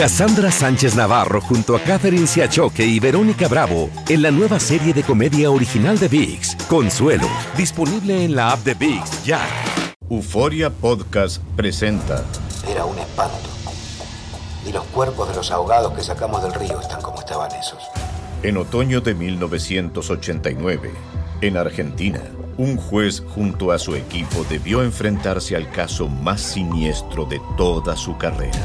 Cassandra Sánchez Navarro junto a Catherine Siachoque y Verónica Bravo en la nueva serie de comedia original de VIX, Consuelo, disponible en la app de VIX ya. Euforia Podcast presenta. Era un espanto. Y los cuerpos de los ahogados que sacamos del río están como estaban esos. En otoño de 1989, en Argentina, un juez junto a su equipo debió enfrentarse al caso más siniestro de toda su carrera,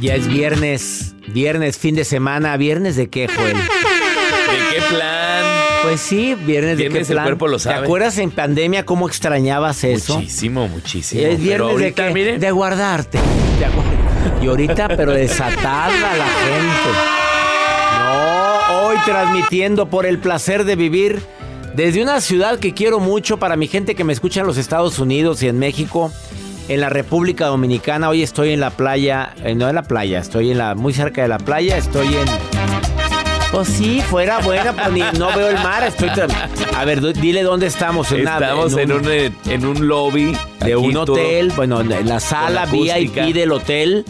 Ya es viernes, viernes, fin de semana. ¿Viernes de qué, Joel? ¿De qué plan? Pues sí, viernes, de qué Viernes el plan. cuerpo lo sabe. ¿Te acuerdas en pandemia cómo extrañabas eso? Muchísimo, muchísimo. Es Pero viernes de qué? mire, De guardarte. De agu- Y ahorita, pero desatada la gente. No, hoy transmitiendo por el placer de vivir desde una ciudad que quiero mucho para mi gente que me escucha en los Estados Unidos y en México, en la República Dominicana. Hoy estoy en la playa, eh, no en la playa, estoy en la muy cerca de la playa, estoy en pues sí, fuera buena, pues ni- no veo el mar, estoy tra- A ver, dile dónde estamos, en estamos en un, eh, en un lobby. de un todo- hotel, bueno, en la sala. VIP del hotel,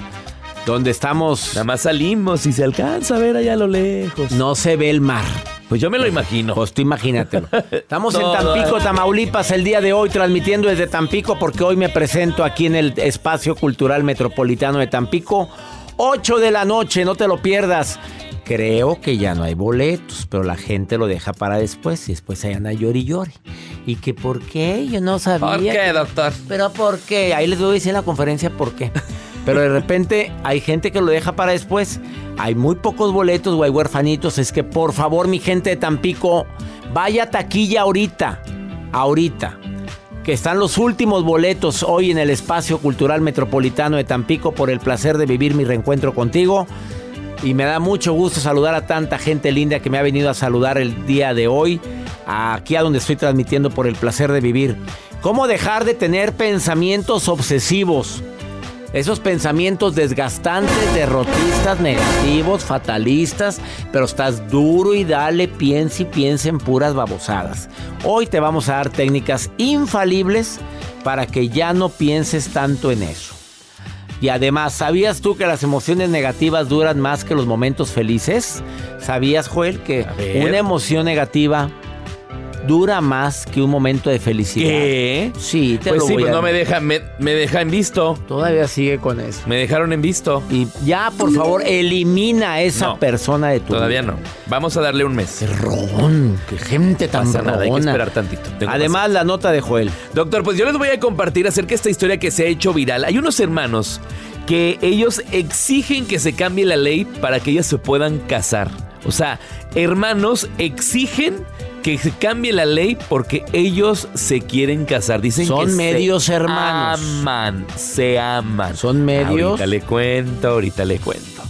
donde estamos. Nada más salimos y se alcanza a ver allá a lo lejos. No se ve el mar. Pues yo me lo imagino. Pues tú imagínatelo. Estamos en. Tampico, Tamaulipas, el día de hoy, transmitiendo desde Tampico, porque hoy me presento aquí en el Espacio Cultural Metropolitano de Tampico. 8 de la noche, no te lo pierdas. Creo que ya no hay boletos, pero la gente lo deja para después y después ahí anda llori y llori. ¿Y que por qué? Yo no sabía. ¿Por qué, doctor? ¿Pero por qué? Ahí les voy a decir en la conferencia por qué. Pero de repente hay gente que lo deja para después. Hay muy pocos boletos hay huerfanitos. Es que por favor, mi gente de Tampico, vaya taquilla ahorita. Ahorita. Que están los últimos boletos hoy en el Espacio Cultural Metropolitano de Tampico por el placer de vivir mi reencuentro contigo. Y me da mucho gusto saludar a tanta gente linda que me ha venido a saludar el día de hoy, aquí a donde estoy transmitiendo por el placer de vivir. ¿Cómo dejar de tener pensamientos obsesivos? Esos pensamientos desgastantes, derrotistas, negativos, fatalistas, pero estás duro y dale, piensa y piensa en puras babosadas. Hoy te vamos a dar técnicas infalibles para que ya no pienses tanto en eso. Y además, ¿sabías tú que las emociones negativas duran más que los momentos felices? ¿Sabías, Joel, que una emoción negativa dura más que un momento de felicidad? ¿Qué? Sí, te Pues lo sí, voy pues a- no me deja, me, me deja en visto. Todavía sigue con eso. Me dejaron en visto. Y ya, por favor, elimina a esa No, persona de tu Todavía vida. no. Vamos a darle un mes. Qué rogón, qué gente tan pasa nada, hay que esperar tantito. Tengo Además, la nota de Joel. Doctor, pues yo les voy a compartir acerca de esta historia que se ha hecho viral. Hay unos hermanos que ellos exigen que se cambie la ley para que ellos se puedan casar. O sea, hermanos exigen que se cambie la ley porque ellos se quieren casar. Dicen Son que medios se hermanos. Aman, se aman. Son medios. Ahorita le cuento, ahorita le cuento.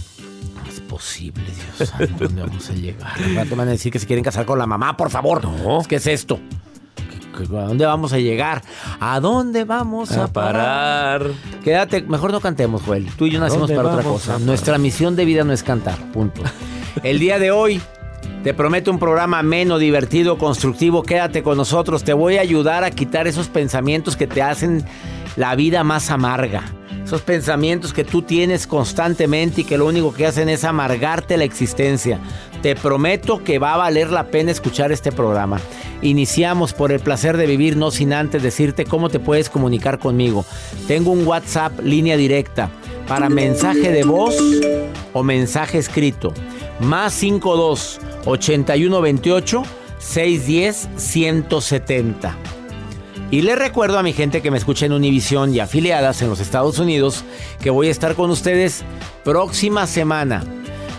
No es posible, Dios santo, ¿dónde vamos a llegar? Rato van a decir que se quieren casar con la mamá, por favor. No. ¿Qué es esto? ¿Qué- qué- ¿A dónde vamos a llegar? ¿A dónde vamos a, A parar. Quédate, mejor no cantemos, Joel. Tú y yo nacimos para otra cosa. Nuestra misión de vida no es cantar, punto. El día de hoy te prometo un programa ameno, divertido, constructivo. Quédate con nosotros. Te voy a ayudar a quitar esos pensamientos que te hacen la vida más amarga. Esos pensamientos que tú tienes constantemente y que lo único que hacen es amargarte la existencia. Te prometo que va a valer la pena escuchar este programa. Iniciamos por el placer de vivir, no sin antes decirte cómo te puedes comunicar conmigo. Tengo un WhatsApp, línea directa, para mensaje de voz o mensaje escrito. Más 52 8128 610 170. Y le recuerdo a mi gente que me escucha en Univision y afiliadas en los Estados Unidos que voy a estar con ustedes próxima semana.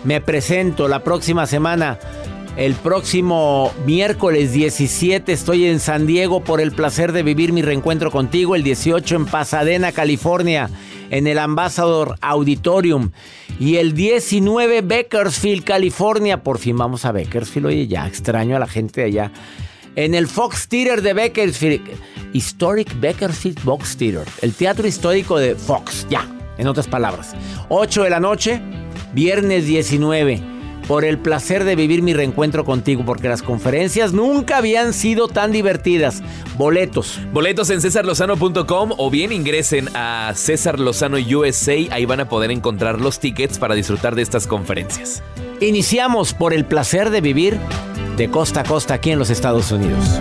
Me presento la próxima semana. El próximo miércoles 17 estoy en San Diego por el placer de vivir mi reencuentro contigo. El 18 en Pasadena, California, en el Ambassador Auditorium. Y el 19 Bakersfield, California. Por fin vamos a Bakersfield. Oye, ya extraño a la gente de allá en el Fox Theater de Bakersfield. Historic Bakersfield Fox Theater. El teatro histórico de Fox, ya, en otras palabras. 8 de la noche, viernes 19. Por el placer de vivir mi reencuentro contigo, porque las conferencias nunca habían sido tan divertidas. Boletos. Boletos en cesarlozano.com o bien ingresen a César Lozano USA. Ahí van a poder encontrar los tickets para disfrutar de estas conferencias. Iniciamos por el placer de vivir de costa a costa aquí en los Estados Unidos.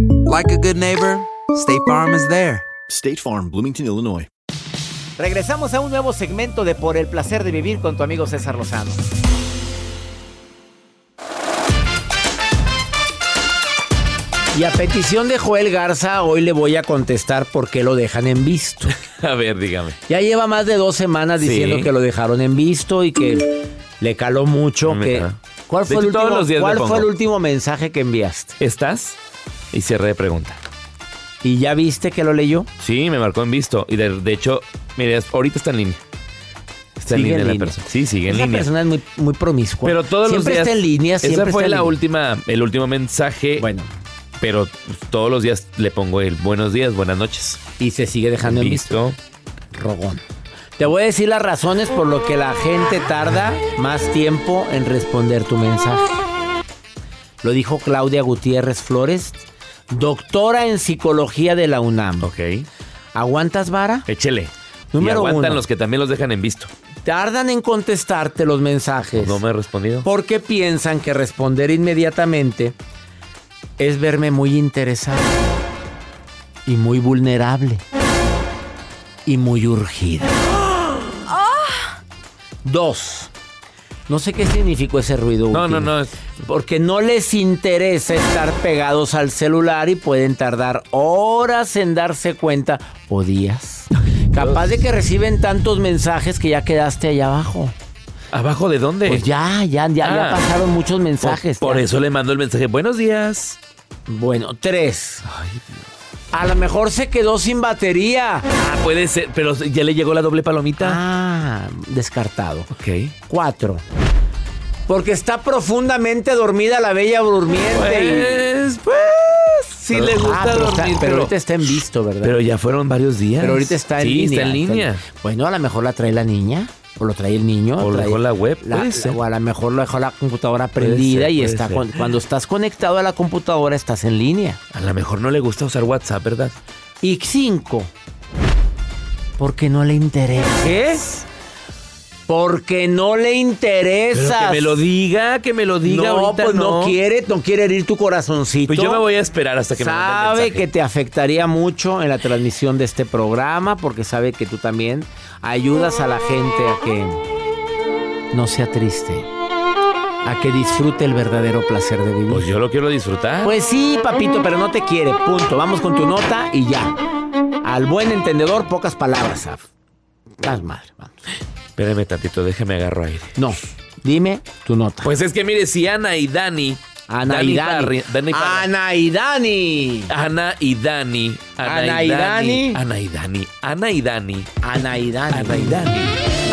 like a good neighbor, State Farm is there. State Farm, Bloomington, Illinois. Regresamos a un nuevo segmento de Por el placer de vivir con tu amigo César Lozano. Y a petición de Joel Garza, hoy le voy a contestar por qué lo dejan en visto. A ver, dígame. Ya lleva más de dos semanas diciendo Sí. que lo dejaron en visto y que le caló mucho. Que, ca- ¿Cuál, fue último, cuál el último mensaje que enviaste? ¿Estás? Y cierre de pregunta. ¿Y ya viste que lo leyó? Sí, me marcó en visto. Y de, de hecho, mire, ahorita está en línea. Está en Sigue línea en la línea. persona. Sí, sigue en Esa línea. persona es muy, muy promiscua. Pero todos siempre los días. está en línea, siempre Esa fue está la última, el último mensaje. Bueno, Pero todos los días le pongo el buenos días, buenas noches. y se sigue dejando en visto. Visto. Rogón. Te voy a decir las razones por lo que la gente tarda más tiempo en responder tu mensaje. Lo dijo Claudia Gutiérrez Flores, doctora en psicología de la UNAM. Ok. ¿Aguantas vara? Échele. Número y aguantan uno. los que también los dejan en visto. Tardan en contestarte los mensajes. No me he respondido. Porque piensan que responder inmediatamente es verme muy interesado y muy vulnerable y muy urgida. Dos. No sé qué significó ese ruido. No, último. no, no. Porque no les interesa estar pegados al celular y pueden tardar horas en darse cuenta o días. Capaz de que reciben tantos mensajes que ya quedaste allá abajo. ¿Abajo de dónde? Pues ya, ya, ya, ya Ah. pasaron muchos mensajes. Por, por ya. eso le mando el mensaje. Buenos días. Bueno, tres. A lo mejor se quedó sin batería. Ah, puede ser, pero ya le llegó la doble palomita. Ah, descartado. Ok. Cuatro. Porque está profundamente dormida la bella durmiente. Pues, pues, sí le gusta Ah, pero, está- dormir, pero ahorita está en visto, ¿verdad? pero ya fueron varios días. Pero ahorita está en sí, línea. está en línea. Bueno, a lo mejor la trae la niña. O lo trae el niño. O lo dejó la web. O a lo mejor lo dejó la computadora prendida ser, y está con- cuando estás conectado a la computadora estás en línea. A lo mejor no le gusta usar WhatsApp, ¿verdad? Y cinco, porque no le interesa. ¿Qué? Porque no le interesa. que me lo diga, que me lo diga no, ahorita pues no. no. quiere, no quiere herir tu corazoncito. Pues yo me voy a esperar hasta que me mande el sabe que te afectaría mucho en la transmisión de este programa porque sabe que tú también ayudas a la gente a que no sea triste, a que disfrute el verdadero placer de vivir. Pues yo lo quiero disfrutar. Pues sí, papito, pero no te quiere. Punto. Vamos con tu nota y ya. Al buen entendedor, pocas palabras, Saf. Estás madre, vamos. Espérame tantito, déjame agarro aire. No, dime tu nota. Pues es que mire, si Ana y Dani. Ana y Dani. Parri- Dani Parra- Ana y Dani. Ana y Dani. Ana y Dani. Ana y Dani. Ana y Dani. Ana y Dani. Ana y Dani.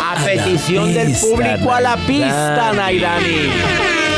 A petición del público a la pista, Naidani. Naidani.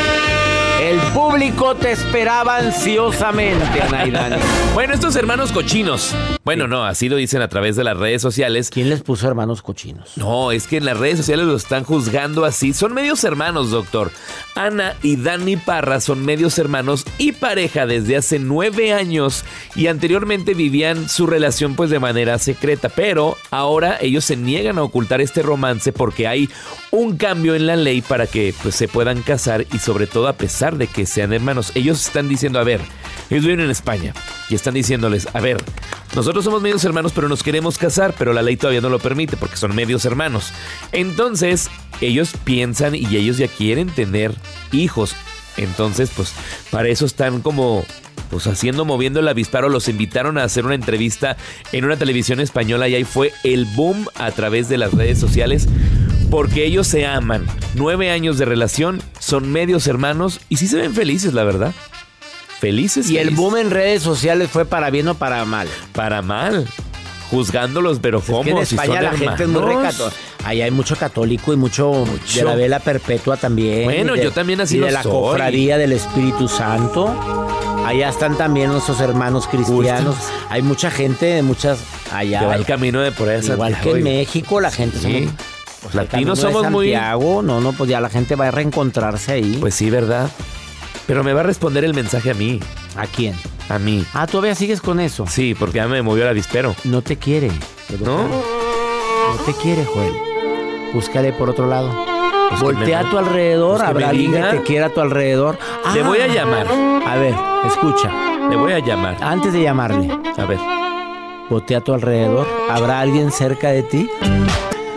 El público te esperaba ansiosamente, Naidani. Bueno, estos hermanos cochinos. Bueno, no, así lo dicen a través de las redes sociales. ¿Quién les puso hermanos cochinos? No, es que en las redes sociales lo están juzgando así. Son medios hermanos, doctor. Ana y Dani Parra son medios hermanos y pareja desde hace nueve años y anteriormente vivían su relación pues de manera secreta, pero ahora ellos se niegan a ocultar este romance porque hay un cambio en la ley para que pues se puedan casar y sobre todo a pesar de que sean hermanos. Ellos están diciendo, a ver, ellos viven en España y están diciéndoles, a ver, nosotros somos medios hermanos pero nos queremos casar, pero la ley todavía no lo permite porque son medios hermanos. Entonces, ellos piensan y ellos ya quieren tener hijos. Entonces, pues, para eso están como pues haciendo, moviendo el avisparo, los invitaron a hacer una entrevista en una televisión española y ahí fue el boom a través de las redes sociales porque ellos se aman. Nueve años de relación, son medios hermanos y sí se ven felices, la verdad. Felices. Y el boom en redes sociales fue para bien o para mal. Para mal. Juzgándolos, pero Es ¿cómo? que en Si España son la gente es muy hermanos. recato. Ahí hay mucho católico y mucho, de la vela perpetua también. Bueno, de- yo también así y de la soy. cofradía del Espíritu Santo. Allá están también nuestros hermanos cristianos. Hay mucha gente de muchas allá. Que va el camino de por ahí a Igual que en México, la gente Sí. somos- El latinos somos muy... Santiago, no, no, pues ya la gente va a reencontrarse ahí. Pues sí, ¿verdad? Pero me va a responder el mensaje a mí. ¿A quién? A mí. Ah, todavía sigues con eso. Sí, porque ya me movió el avispero. No te quiere. ¿No? No te quiere, Joel. Búscale por otro lado. Pues Voltea me- a tu alrededor, pues habrá alguien que te quiera a tu alrededor. Le Ah, voy a llamar. A ver, escucha. Le voy a llamar. Antes de llamarle, A ver. voltea a tu alrededor. ¿Habrá alguien cerca de ti?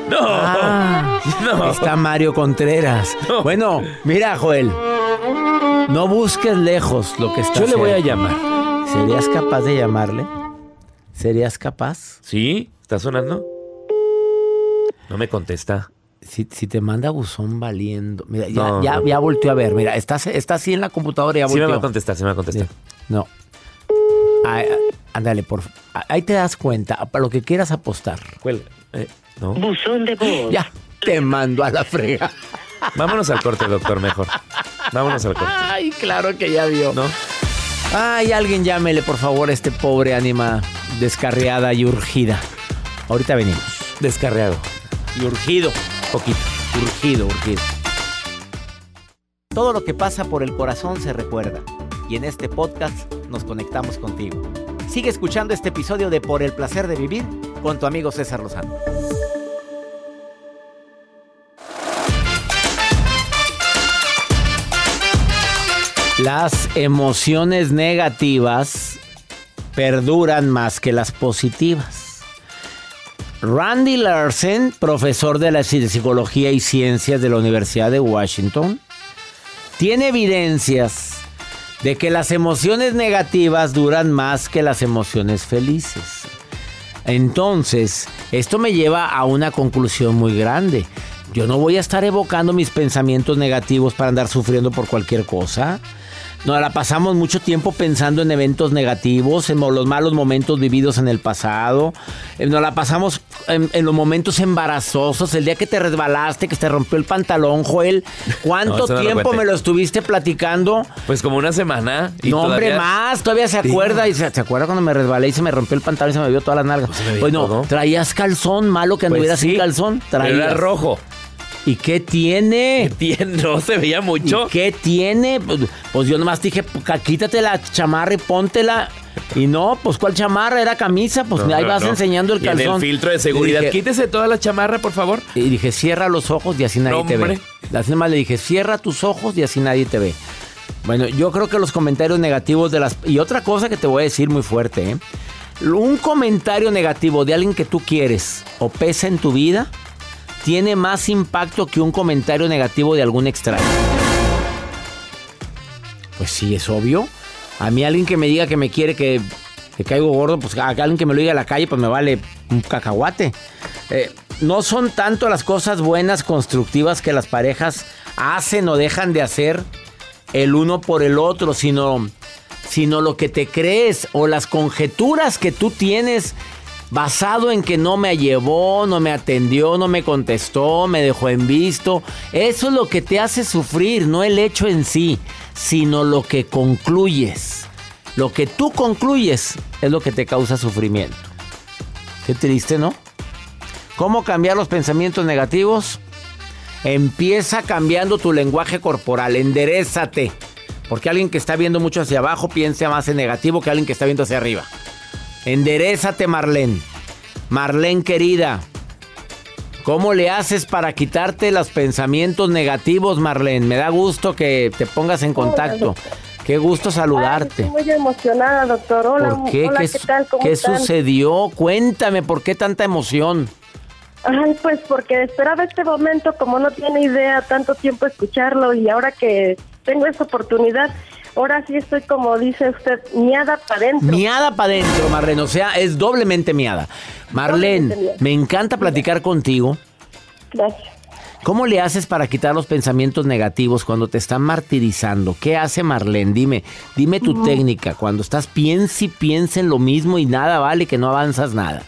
¡No! Ah, no. Está Mario Contreras. No. Bueno, mira, Joel. No busques lejos lo que está Yo le voy a llamar. ¿Serías capaz de llamarle? ¿Serías capaz? ¿Sí? ¿Está sonando? No me contesta. Si, si te manda buzón valiendo. Mira, ya, No, ya, volteó a ver. Mira, está, está así en la computadora y ya Sí me va a contestar, sí me va a contestar. No. Ay, ay, ándale, por Ahí te das cuenta, para lo que quieras apostar. Eh, no. Buzón de voz. Ya, te mando a la frega. Vámonos al corte, doctor, mejor. Vámonos al corte. Ay, claro que ya vio. ¿No? Ay, alguien llámele, por favor, a este pobre ánima descarriada y urgida. Ahorita venimos. Descarreado. Y urgido. Poquito. Urgido, urgido. Todo lo que pasa por el corazón se recuerda. Y en este podcast nos conectamos contigo. Sigue escuchando este episodio de Por el placer de vivir con tu amigo César Lozano. Las emociones negativas perduran más que las positivas. Randy Larsen, profesor de la Psicología y Ciencias de la Universidad de Washington, tiene evidencias de que las emociones negativas duran más que las emociones felices. Entonces, esto me lleva a una conclusión muy grande. Yo no voy a estar evocando mis pensamientos negativos para andar sufriendo por cualquier cosa. Nos la pasamos mucho tiempo pensando en eventos negativos, en los malos momentos vividos en el pasado. Eh, Nos la pasamos en, en los momentos embarazosos, el día que te resbalaste, que te rompió el pantalón, Joel. No, ¿Cuánto no tiempo me lo estuviste platicando? Pues como una semana. y no, hombre, más. Todavía se acuerda. Y se, ¿se acuerda cuando me resbalé y se me rompió el pantalón y se me vio toda la nalga? Bueno, todo. traías calzón, malo que Pues anduvieras sí, sin calzón. Pero Traías. era rojo. ¿Y qué tiene? Tien- No se veía mucho. ¿Y qué tiene? Pues, pues yo nomás dije, "Puca, quítate la chamarra y póntela. Y no, pues ¿cuál chamarra? Era camisa, pues No, ahí no, vas no. enseñando el Y en calzón. el filtro de seguridad. dije- Quítese toda la chamarra, por favor. Y dije, cierra los ojos y así nadie te ve. hombre. Así nomás le dije, cierra tus ojos y así nadie te ve. Bueno, yo creo que los comentarios negativos de las... Y otra cosa que te voy a decir muy fuerte, ¿eh? Un comentario negativo de alguien que tú quieres o pesa en tu vida tiene más impacto que un comentario negativo de algún extraño. Pues sí, es obvio. A mí alguien que me diga que me quiere, que, que caigo gordo, pues a alguien que me lo diga a la calle, pues me vale un cacahuate. Eh, no son tanto las cosas buenas, constructivas que las parejas hacen o dejan de hacer el uno por el otro, sino, sino lo que te crees o las conjeturas que tú tienes basado en que no me llevó, no me atendió, no me contestó, me dejó en visto. Eso es lo que te hace sufrir, no el hecho en sí, sino lo que concluyes. Lo que tú concluyes es lo que te causa sufrimiento. Qué triste, ¿no? ¿Cómo cambiar los pensamientos negativos? Empieza cambiando tu lenguaje corporal, enderezate. Porque alguien que está viendo mucho hacia abajo piensa más en negativo que alguien que está viendo hacia arriba. Enderezate, Marlene. Marlene querida. ¿Cómo le haces para quitarte los pensamientos negativos, Marlene? Me da gusto que te pongas en contacto. Qué gusto saludarte. Estoy muy emocionada, doctor. Hola, ¿Por qué? hola, ¿Qué, ¿qué, tal? ¿Cómo qué están? sucedió? Cuéntame, ¿por qué tanta emoción? Ay, pues porque esperaba este momento, como no tiene idea, tanto tiempo escucharlo y ahora que tengo esta oportunidad, ahora sí estoy como dice usted, miada para adentro. Miada para adentro, Marlene. O sea, es doblemente miada. Marlene, Doblemente me encanta platicar contigo. Gracias. ¿Cómo le haces para quitar los pensamientos negativos cuando te están martirizando? ¿Qué hace Marlene? Dime, dime tu técnica. Cuando estás piensa y piensa en lo mismo y nada vale, que no avanzas nada.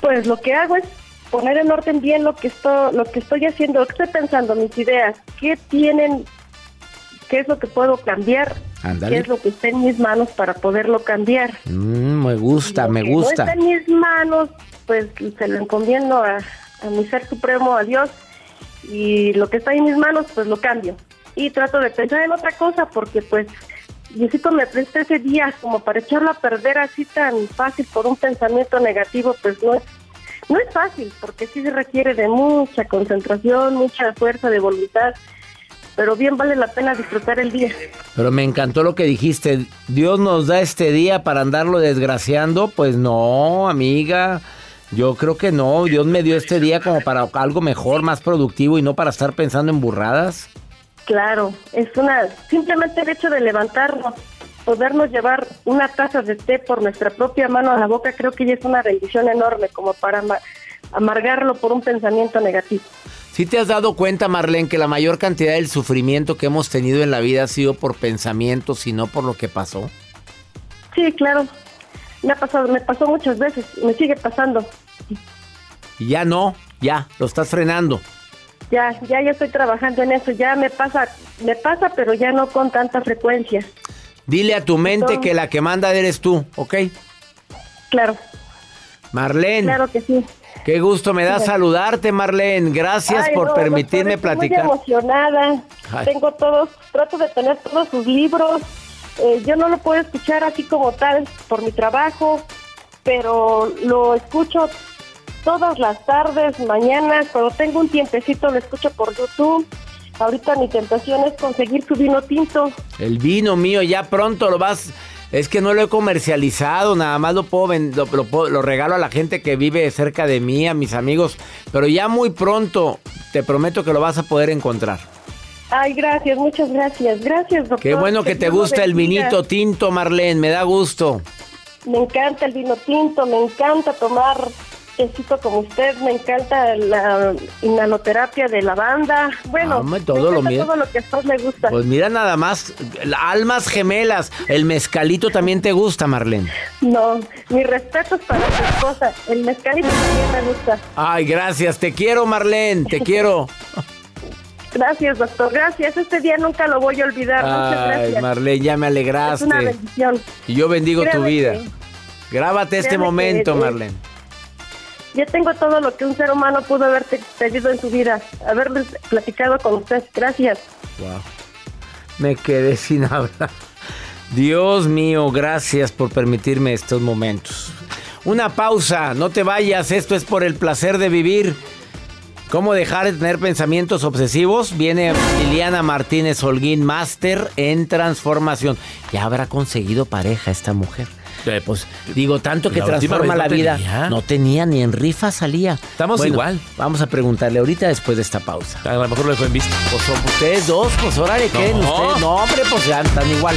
Pues lo que hago es poner en orden bien lo que estoy, lo que estoy haciendo, lo que estoy pensando, mis ideas, qué tienen, qué es lo que puedo cambiar, Ándale. qué es lo que está en mis manos para poderlo cambiar. Mm, me gusta, Lo me que No gusta. está en mis manos, pues se lo encomiendo a, a mi ser supremo, a Dios, y lo que está en mis manos, pues lo cambio. Y trato de pensar en otra cosa, porque pues Diosito me presta ese día como para echarlo a perder así tan fácil por un pensamiento negativo, pues no es, no es fácil, porque sí se requiere de mucha concentración, mucha fuerza de voluntad, pero bien vale la pena disfrutar el día. Pero me encantó lo que dijiste. Dios nos da este día para andarlo desgraciando. Pues no, amiga. Yo creo que no. Dios me dio este día como para algo mejor, más productivo y no para estar pensando en burradas. Claro, es una simplemente el hecho de levantarnos, podernos llevar una taza de té por nuestra propia mano a la boca, creo que ya es una bendición enorme como para ama- amargarlo por un pensamiento negativo. ¿Sí te has dado cuenta, Marlene, que la mayor cantidad del sufrimiento que hemos tenido en la vida ha sido por pensamientos y no por lo que pasó? Sí, claro. Me ha pasado, me pasó muchas veces me sigue pasando. Y ya no, ya, lo estás frenando. Ya, ya, ya estoy trabajando en eso. Ya me pasa, me pasa, pero ya no con tanta frecuencia. Dile a tu mente Entonces- que la que manda eres tú, ¿ok? Claro, Marlene, claro que sí. Qué gusto me da Sí. saludarte, Marlene. Gracias Ay, por no, permitirme doctor, estoy platicar. Muy emocionada. Ay. Tengo todos, trato de tener todos sus libros. Eh, yo no lo puedo escuchar así como tal por mi trabajo, pero lo escucho todas las tardes, mañanas, cuando tengo un tiempecito lo escucho por YouTube. Ahorita mi tentación es conseguir su vino tinto. El vino mío ya pronto lo vas. Es que no lo he comercializado, nada más lo puedo, lo, lo lo regalo a la gente que vive cerca de mí, a mis amigos. Pero ya muy pronto te prometo que lo vas a poder encontrar. Ay, gracias, muchas gracias. Gracias, doctor. Qué bueno que te Dios lo gusta el vinito tinto, Marlene, me da gusto. Me encanta el vino tinto, me encanta tomar tecito como usted, me encanta la inhaloterapia de lavanda. Bueno, me todo lo todo que a usted le gusta. Pues mira nada más, almas gemelas, el mezcalito también te gusta, Marlene. No, mi respeto es para su esposa. El mezcalito también me gusta. Ay, gracias, te quiero, Marlene, te quiero. Gracias, doctor. Gracias. Este día nunca lo voy a olvidar. Muchas Ay, gracias. Marlene, ya me es una alegraste. bendición. Y yo bendigo tu vida. que- Grábate este créame momento, que- Marlene. Ya tengo todo lo que un ser humano pudo haber te- pedido en su vida. Haberles platicado con usted. Gracias. Wow. Me quedé sin hablar. Dios mío, gracias por permitirme estos momentos. Una pausa, no te vayas, esto es por el placer de vivir. ¿Cómo dejar de tener pensamientos obsesivos? Viene Liliana Martínez Holguín, máster en transformación. Ya habrá conseguido pareja esta mujer. Eh, pues Digo, tanto que la transforma no la vida. tenía. No tenía ni en rifa salía. Estamos Bueno, igual. Vamos a preguntarle ahorita después de esta pausa. a lo mejor lo dejó en vista. Pues son ustedes dos, pues órale, ¿qué? No. Ustedes, no, hombre, pues ya están igual.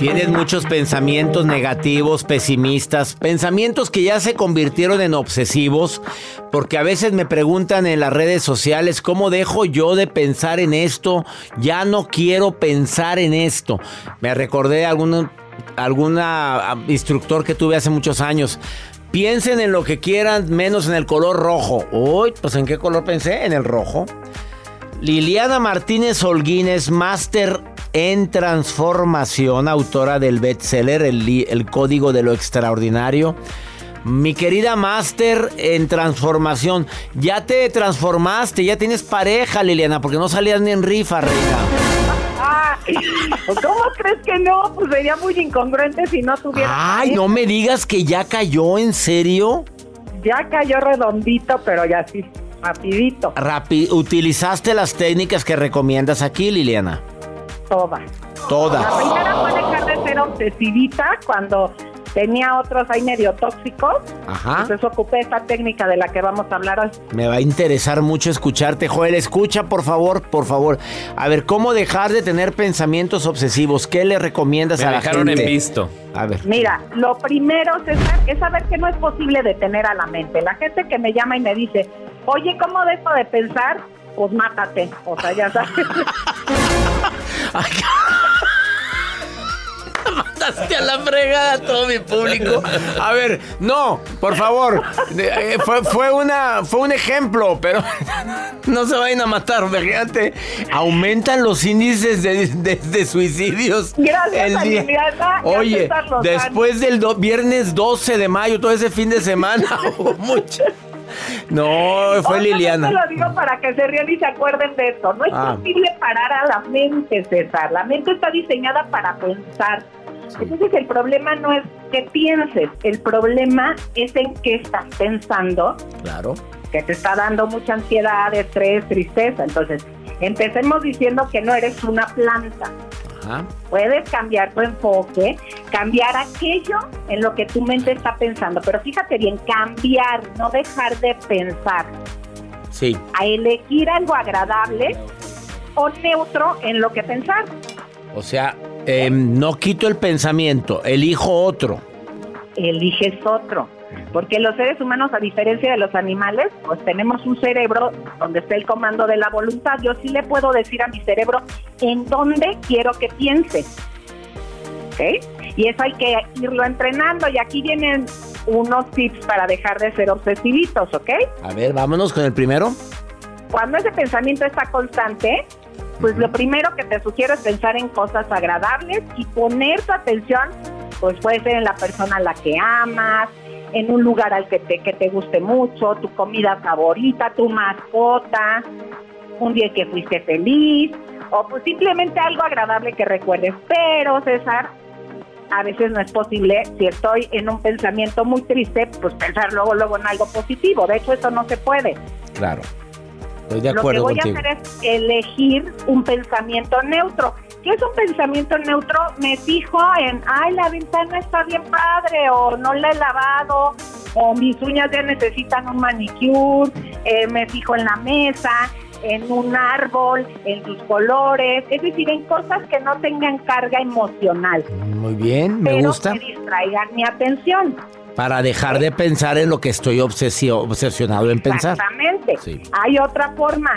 Tienes muchos pensamientos negativos, pesimistas, pensamientos que ya se convirtieron en obsesivos, porque a veces me preguntan en las redes sociales, ¿cómo dejo yo de pensar en esto? Ya no quiero pensar en esto. Me recordé algún alguna ah, instructor que tuve hace muchos años. Piensen en lo que quieran, menos en el color rojo. Uy, pues ¿en qué color pensé? En el rojo. Liliana Martínez Holguín es máster en transformación, autora del bestseller el, el Código de lo Extraordinario. Mi querida máster en transformación, ya te transformaste, ya tienes pareja, Liliana, porque no salías ni en rifa, reina. Ah, ¿Cómo crees que no? Pues sería muy incongruente si no tuviera. Ay, no me digas que ya cayó, ¿en serio? Ya cayó redondito, pero ya sí, rapidito, Rapi- ¿Utilizaste las técnicas que recomiendas aquí, Liliana? Toda. Todas. La primera fue dejar de ser obsesivita cuando tenía otros ahí medio tóxicos. Ajá. Entonces ocupé esta técnica de la que vamos a hablar hoy. Me va a interesar mucho escucharte, Joel. Escucha, por favor, por favor. A ver, ¿cómo dejar de tener pensamientos obsesivos? ¿Qué le recomiendas Me a la dejaron gente? en visto. A ver. Mira, lo primero, César, es saber que no es posible detener a la mente. La gente que me llama y me dice, oye, ¿cómo dejo de pensar? Pues mátate. O sea, ya sabes. Mandaste a la fregada a todo mi público. A ver, no, por favor. Eh, fue, fue una, fue un ejemplo, pero no se vayan a matar, fíjate. Aumentan los índices de, de- de suicidios. Gracias, el día- Liliana, gracias, Oye, después del do- viernes 12 de mayo, todo ese fin de semana, hubo mucho. No, fue Liliana. Yo te lo digo para que se rían y se acuerden de esto. No es Ah. posible parar a la mente, César. La mente está diseñada para pensar. Entonces el problema no es que pienses, el problema es en qué estás pensando, Claro. que te está dando mucha ansiedad, estrés, tristeza. Entonces, empecemos diciendo que no eres una planta. Ajá. Puedes cambiar tu enfoque, cambiar aquello en lo que tu mente está pensando. Pero fíjate bien, cambiar, no dejar de pensar Sí. a elegir algo agradable o neutro en lo que pensar. O sea, em, no quito el pensamiento, elijo otro. Eliges otro. Porque los seres humanos, a diferencia de los animales, pues tenemos un cerebro donde está el comando de la voluntad. Yo sí le puedo decir a mi cerebro en dónde quiero que piense. ¿Ok? Y eso hay que irlo entrenando. Y aquí vienen unos tips para dejar de ser obsesivitos, ¿ok? A ver, vámonos con el primero. Cuando ese pensamiento está constante, pues lo primero que te sugiero es pensar en cosas agradables y poner tu atención, pues puede ser en la persona a la que amas, en un lugar al que te, que te guste mucho, tu comida favorita, tu mascota. un día que fuiste feliz, o pues simplemente algo agradable que recuerdes. Pero, César, a veces no es posible, si estoy en un pensamiento muy triste, pues pensar luego, luego en algo positivo. De hecho, eso no se puede. Claro. Estoy de acuerdo Lo que voy contigo. a hacer es elegir un pensamiento neutro. ¿Qué es un pensamiento neutro? Me fijo en, ay, la ventana está bien padre, o no la he lavado, o mis uñas ya necesitan un manicure, eh, me fijo en la mesa, en un árbol, en sus colores, es decir, en cosas que no tengan carga emocional, Muy bien, me pero gusta. que distraigan mi atención. Para dejar de pensar en lo que estoy obsesio- obsesionado en pensar. Exactamente. Sí. Hay otra forma.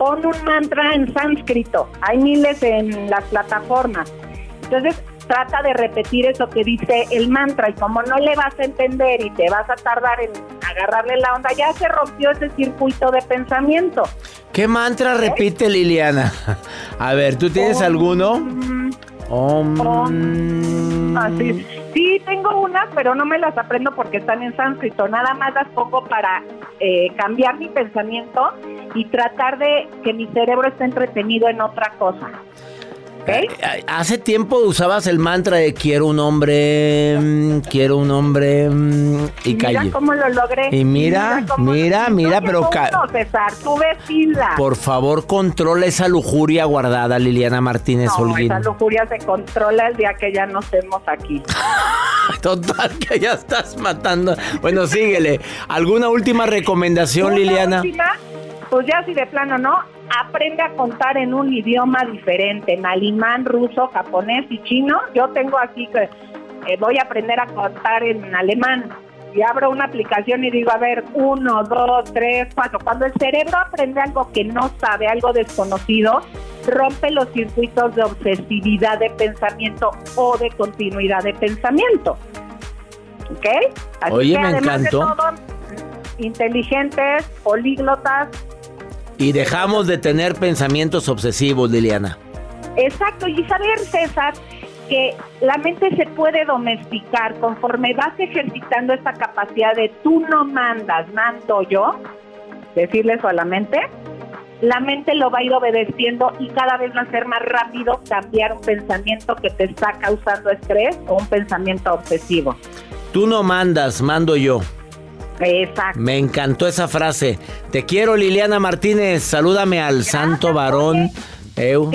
Pon un mantra en sánscrito. Hay miles en las plataformas. Entonces, trata de repetir eso que dice el mantra y como no le vas a entender y te vas a tardar en agarrarle la onda, ya se rompió ese circuito de pensamiento. ¿Qué mantra repite Liliana? A ver, ¿tú tienes alguno? Om. Así. Sí, tengo unas, pero no me las aprendo porque están en sánscrito. Nada más las pongo para eh, cambiar mi pensamiento y tratar de que mi cerebro esté entretenido en otra cosa. Eh, Hace tiempo usabas el mantra de quiero un hombre, mm, quiero un hombre mm, y Mira calle. cómo lo logré. Y mira, mira, No mira, pero César, tuve fila. por favor controla esa lujuria guardada, Liliana Martínez no, Holguín. esa lujuria se controla el día que ya no estemos aquí. Total, que ya estás matando. Bueno, síguele. ¿Alguna última recomendación, Una Liliana? última, pues ya si de plano no, aprende a contar en un idioma diferente, en alemán, ruso, japonés y chino. Yo tengo aquí que eh, voy a aprender a contar en alemán. Y abro una aplicación y digo, a ver, uno, dos, tres, cuatro. Cuando el cerebro aprende algo que no sabe, algo desconocido, rompe los circuitos de obsesividad de pensamiento o de continuidad de pensamiento. ¿Ok? Así Oye, que me además de encantó. todo, inteligentes, políglotas. Y dejamos de tener pensamientos obsesivos, Liliana. Exacto, y saber, César, que la mente se puede domesticar conforme vas ejercitando esta capacidad de tú no mandas, mando yo, decirle eso a la mente, la mente lo va a ir obedeciendo y cada vez va a ser más rápido cambiar un pensamiento que te está causando estrés o un pensamiento obsesivo. Tú no mandas, mando yo. Exacto. Me encantó esa frase. Te quiero, Liliana Martínez. Salúdame al santo varón. Eu.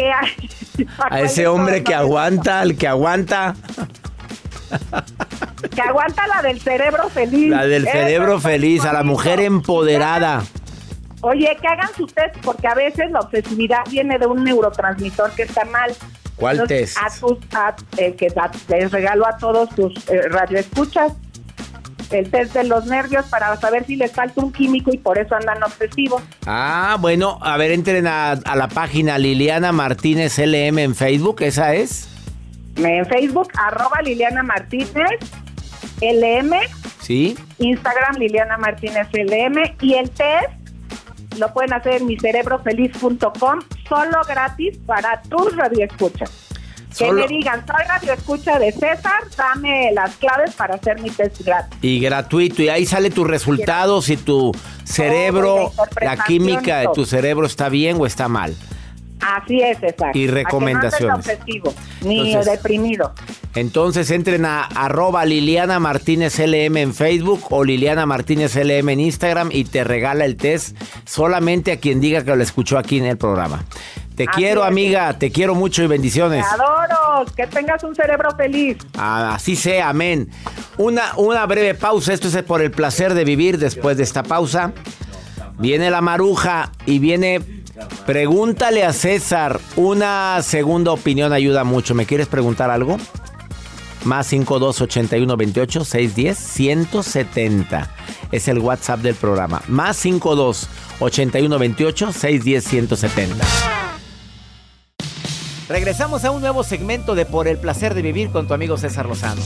A ese hombre que aguanta, al que aguanta. Que aguanta la del cerebro feliz. La del cerebro feliz, a la mujer empoderada. Oye, que hagan su test, porque a veces la obsesividad viene de un neurotransmisor que está mal. ¿Cuál Entonces, test? A tus, a- el que da- les regalo a todos tus eh, radioescuchas. El test de los nervios para saber si les falta un químico y por eso andan obsesivos. Ah, bueno, a ver, entren a, a la página Liliana Martínez LM en Facebook, ¿esa es? En Facebook, arroba Liliana Martínez, LM, ¿Sí? Instagram Liliana Martínez LM y el test lo pueden hacer en micerebrofeliz.com solo gratis para tus radioescuchas. Que Solo- me digan, soy radioescucha de César, dame las claves para hacer mi test gratis. Y gratuito, y ahí sale tus resultados si tu cerebro, la química de y tu cerebro está bien o está mal. Así es, César. Y que recomendaciones. No ni Entonces- deprimido. Entonces entren a arroba Liliana Martínez LM en Facebook o Liliana Martínez LM en Instagram y te regala el test solamente a quien diga que lo escuchó aquí en el programa. Te Así quiero, es. amiga, te quiero mucho y bendiciones. Te adoro, que tengas un cerebro feliz. Ah, Así sea, amén. Una, una breve pausa, esto es por el placer de vivir después de esta pausa. Viene la maruja y viene, pregúntale a César, una segunda opinión ayuda mucho. ¿Me quieres preguntar algo? Más 52 81 28 610 170. Es el WhatsApp del programa. Más 52 81 28 610 170. Regresamos a un nuevo segmento de Por el placer de vivir con tu amigo César Lozano.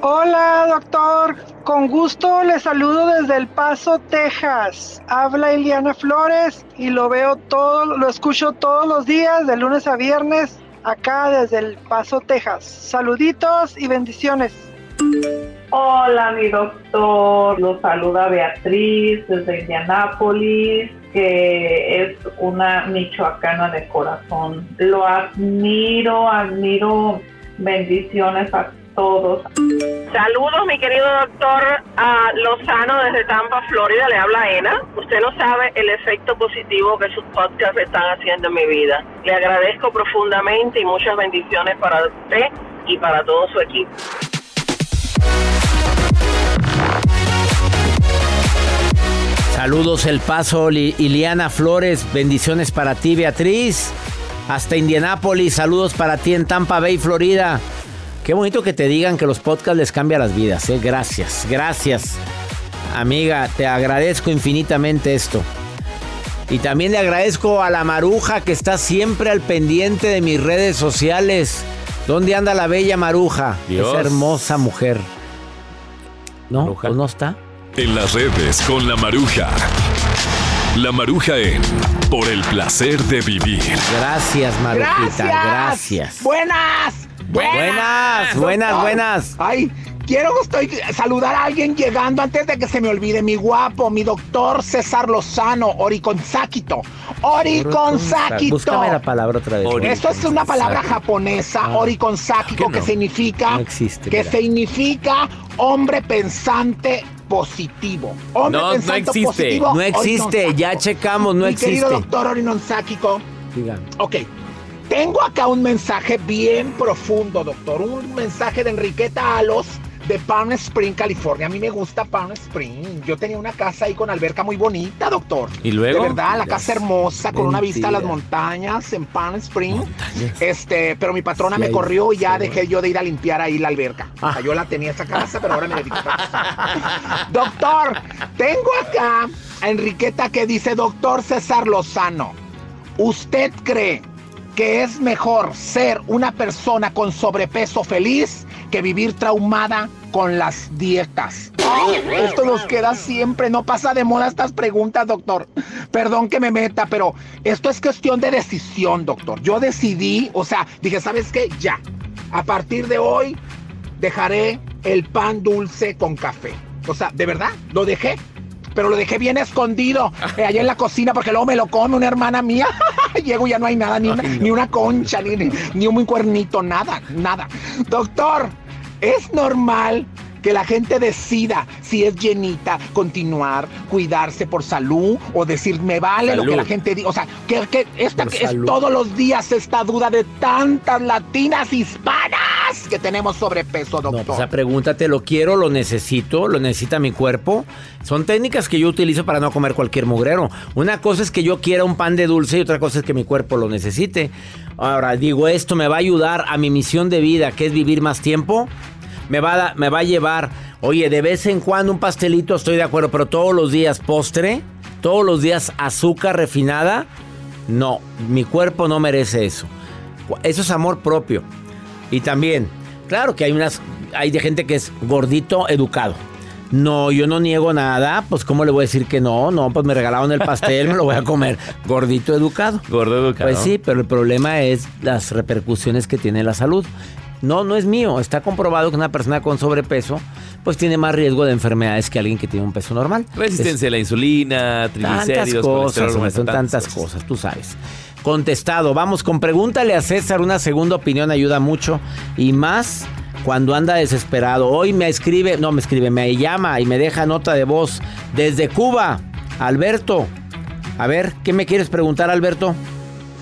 Hola, doctor. Con gusto le saludo desde El Paso, Texas. Habla Eliana Flores y lo veo todo, lo escucho todos los días, de lunes a viernes, acá desde El Paso, Texas. Saluditos y bendiciones. Hola, mi doctor. Lo saluda Beatriz desde Indianápolis, que es una michoacana de corazón. Lo admiro, admiro. Bendiciones a todos. Saludos, mi querido doctor a Lozano desde Tampa, Florida. Le habla Ena. Usted no sabe el efecto positivo que sus podcasts están haciendo en mi vida. Le agradezco profundamente y muchas bendiciones para usted y para todo su equipo. Saludos El Paso, Li- Iliana Flores. Bendiciones para ti, Beatriz. Hasta Indianápolis. Saludos para ti en Tampa Bay, Florida. Qué bonito que te digan que los podcasts les cambian las vidas. ¿eh? Gracias, gracias. Amiga, te agradezco infinitamente esto. Y también le agradezco a la Maruja que está siempre al pendiente de mis redes sociales. ¿Dónde anda la bella Maruja? Dios. Esa hermosa mujer. ¿No? Pues no está. En las redes con la maruja. La maruja en Por el placer de vivir. Gracias, Marujita. Gracias. Gracias. Buenas. Buenas, buenas, doctor. buenas. Ay, quiero estoy saludar a alguien llegando antes de que se me olvide. Mi guapo, mi doctor César Lozano, Oriconsáquito. Oriconsáquito. Búscame la palabra otra vez. Esto es una palabra japonesa, Ah. oriconsáquico, ¿Qué que no? significa No existe, que mira. significa hombre pensante positivo. Hombre No, no existe. positivo, No existe. Ya checamos, no Mi existe. querido doctor Oriconsáquico, Dígame. Ok. Tengo acá un mensaje bien profundo, doctor. Un mensaje de Enriqueta Alos de Palm Spring, California. A mí me gusta Palm Spring. Yo tenía una casa ahí con alberca muy bonita, doctor. ¿Y luego? De verdad, la casa hermosa, con una vista a las montañas en Palm Spring. Este, pero mi patrona Sí, me corrió y ya dejé yo de ir a limpiar ahí la alberca. O sea, yo la tenía esa casa, pero ahora me dedico a. Doctor, tengo acá a Enriqueta que dice, doctor César Lozano, ¿usted cree que es mejor ser una persona con sobrepeso feliz que vivir traumada con las dietas? Esto nos queda siempre, no pasa de moda estas preguntas, doctor. Perdón que me meta, pero esto es cuestión de decisión, doctor. Yo decidí, o sea, dije, ¿sabes qué? Ya. A partir de hoy dejaré el pan dulce con café. O sea, de verdad, lo dejé. Pero lo dejé bien escondido, eh, allá en la cocina, porque luego me lo come una hermana mía. Llego y ya no hay nada, ni una, ni una concha, ni, ni, ni un cuernito, nada, nada. Doctor, ¿es normal que la gente decida si es llenita, continuar, cuidarse por salud o decir me vale lo que la gente diga? O sea, que, que esta que es todos los días esta duda de tantas latinas hispanas que tenemos sobrepeso, doctor. O sea, pregúntate, ¿lo quiero, lo necesito, lo necesita mi cuerpo? Son técnicas que yo utilizo para no comer cualquier mugrero. Una cosa es que yo quiera un pan de dulce y otra cosa es que mi cuerpo lo necesite. Ahora, digo, esto me va a ayudar a mi misión de vida, que es vivir más tiempo. Me va, a, me va a llevar, oye, de vez en cuando un pastelito, estoy de acuerdo, pero todos los días postre, todos los días azúcar refinada, no, mi cuerpo no merece eso. Eso es amor propio. Y también, claro que hay unas, hay de gente que es gordito educado. No, yo no niego nada, pues ¿cómo le voy a decir que no? No, pues me regalaron el pastel, me lo voy a comer. Gordito educado. Gordo educado. Pues sí, pero el problema es las repercusiones que tiene la salud. No, no es mío. Está comprobado que una persona con sobrepeso pues tiene más riesgo de enfermedades que alguien que tiene un peso normal. Resistencia a la insulina, Tantas triglicéridos, cosas, colesterol, son tantas cosas, tú sabes. Contestado, vamos con pregúntale a César, una segunda opinión ayuda mucho y más cuando anda desesperado. Hoy me escribe, no me escribe, me llama y me deja nota de voz desde Cuba. Alberto, a ver, ¿qué me quieres preguntar, Alberto?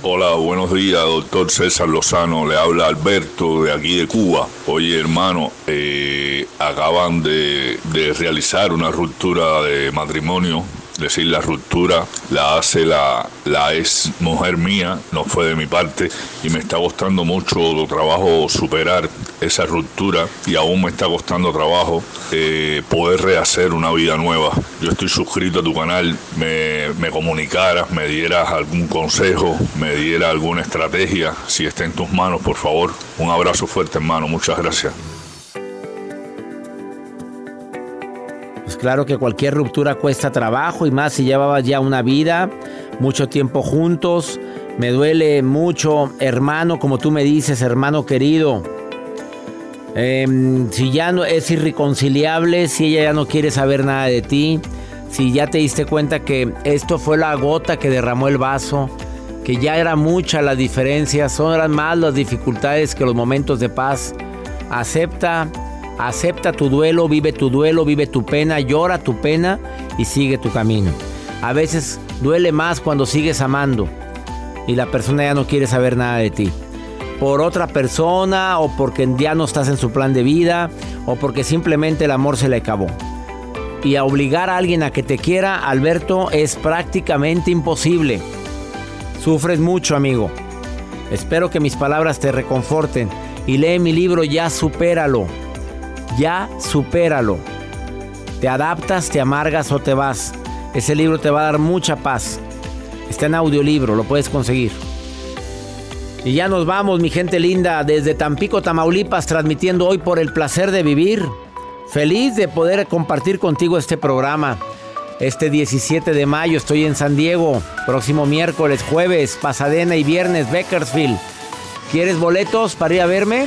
Hola, buenos días, doctor César Lozano. Le habla Alberto de aquí de Cuba. Oye, hermano, eh, acaban de, de realizar una ruptura de matrimonio. Decir, la ruptura la hace la, la ex mujer mía, no fue de mi parte, y me está costando mucho trabajo superar esa ruptura y aún me está costando trabajo eh, poder rehacer una vida nueva. Yo estoy suscrito a tu canal, me, me comunicaras, me dieras algún consejo, me dieras alguna estrategia, si está en tus manos, por favor. Un abrazo fuerte, hermano, muchas gracias. Pues claro que cualquier ruptura cuesta trabajo y más si llevabas ya una vida, mucho tiempo juntos. Me duele mucho, hermano, como tú me dices, hermano querido. Em, si ya no es irreconciliable, si ella ya no quiere saber nada de ti, si ya te diste cuenta que esto fue la gota que derramó el vaso, que ya era mucha la diferencia, son más las dificultades que los momentos de paz. Acepta, acepta tu duelo, vive tu duelo, vive tu pena, llora tu pena y sigue tu camino. A veces duele más cuando sigues amando y la persona ya no quiere saber nada de ti. Por otra persona o porque ya no estás en su plan de vida o porque simplemente el amor se le acabó. Y obligar a alguien a que te quiera, Alberto, es prácticamente imposible. Sufres mucho, amigo. Espero que mis palabras te reconforten y lee mi libro Ya supéralo. Ya supéralo. Te adaptas, te amargas o te vas. Ese libro te va a dar mucha paz. Está en audiolibro, lo puedes conseguir. Y ya nos vamos, mi gente linda, desde Tampico, Tamaulipas, transmitiendo hoy por el placer de vivir. Feliz de poder compartir contigo este programa. Este 17 de mayo estoy en San Diego. Próximo miércoles, jueves, Pasadena y viernes, Beckersfield. ¿Quieres boletos para ir a verme?